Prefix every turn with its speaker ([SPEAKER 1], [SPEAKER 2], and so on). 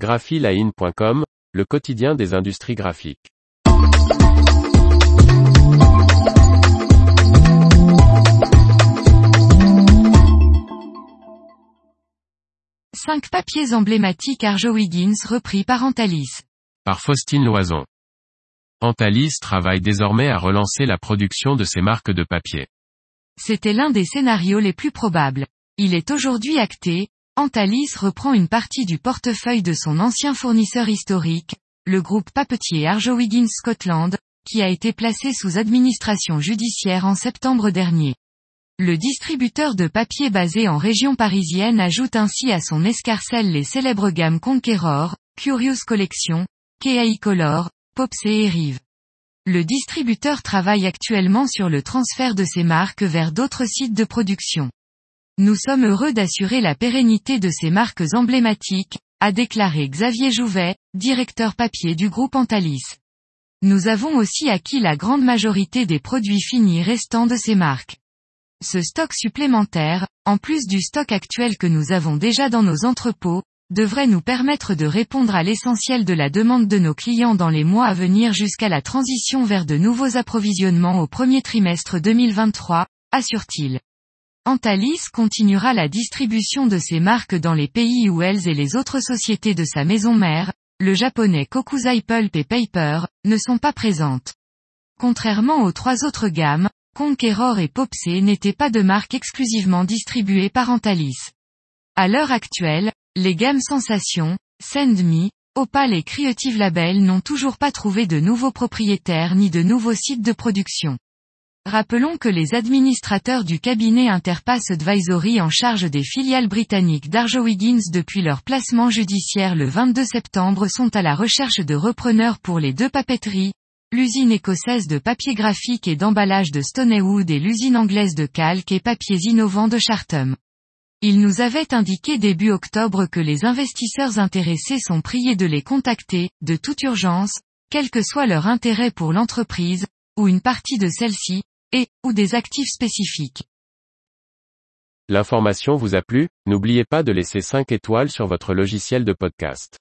[SPEAKER 1] graphiline.com, le quotidien des industries graphiques.
[SPEAKER 2] Cinq papiers emblématiques Arjowiggins repris par Antalis.
[SPEAKER 1] Par Faustine Loison. Antalis travaille désormais à relancer la production de ses marques de papier.
[SPEAKER 2] C'était l'un des scénarios les plus probables. Il est aujourd'hui acté, Antalis reprend une partie du portefeuille de son ancien fournisseur historique, le groupe papetier Arjowiggins Scotland, qui a été placé sous administration judiciaire en septembre dernier. Le distributeur de papier basé en région parisienne ajoute ainsi à son escarcelle les célèbres gammes Conqueror, Curious Collection, KI Color, Popsé et Rive. Le distributeur travaille actuellement sur le transfert de ces marques vers d'autres sites de production. Nous sommes heureux d'assurer la pérennité de ces marques emblématiques, a déclaré Xavier Jouvet, directeur papier du groupe Antalis. Nous avons aussi acquis la grande majorité des produits finis restants de ces marques. Ce stock supplémentaire, en plus du stock actuel que nous avons déjà dans nos entrepôts, devrait nous permettre de répondre à l'essentiel de la demande de nos clients dans les mois à venir jusqu'à la transition vers de nouveaux approvisionnements au premier trimestre 2023, assure-t-il. Antalis continuera la distribution de ses marques dans les pays où elles et les autres sociétés de sa maison mère, le japonais Kokuzai Pulp et Paper, ne sont pas présentes. Contrairement aux trois autres gammes, Conqueror et Popsé n'étaient pas de marques exclusivement distribuées par Antalis. À l'heure actuelle, les gammes Sensation, Send Me, Opal et Creative Label n'ont toujours pas trouvé de nouveaux propriétaires ni de nouveaux sites de production. Rappelons que les administrateurs du cabinet Interpass Advisory en charge des filiales britanniques d'Arjowiggins depuis leur placement judiciaire le 22 septembre sont à la recherche de repreneurs pour les deux papeteries, l'usine écossaise de papier graphique et d'emballage de Stoneywood et l'usine anglaise de calque et papiers innovants de Chartum. Ils nous avaient indiqué début octobre que les investisseurs intéressés sont priés de les contacter, de toute urgence, quel que soit leur intérêt pour l'entreprise, ou une partie de celle-ci, et, ou des actifs spécifiques.
[SPEAKER 1] L'information vous a plu, n'oubliez pas de laisser 5 étoiles sur votre logiciel de podcast.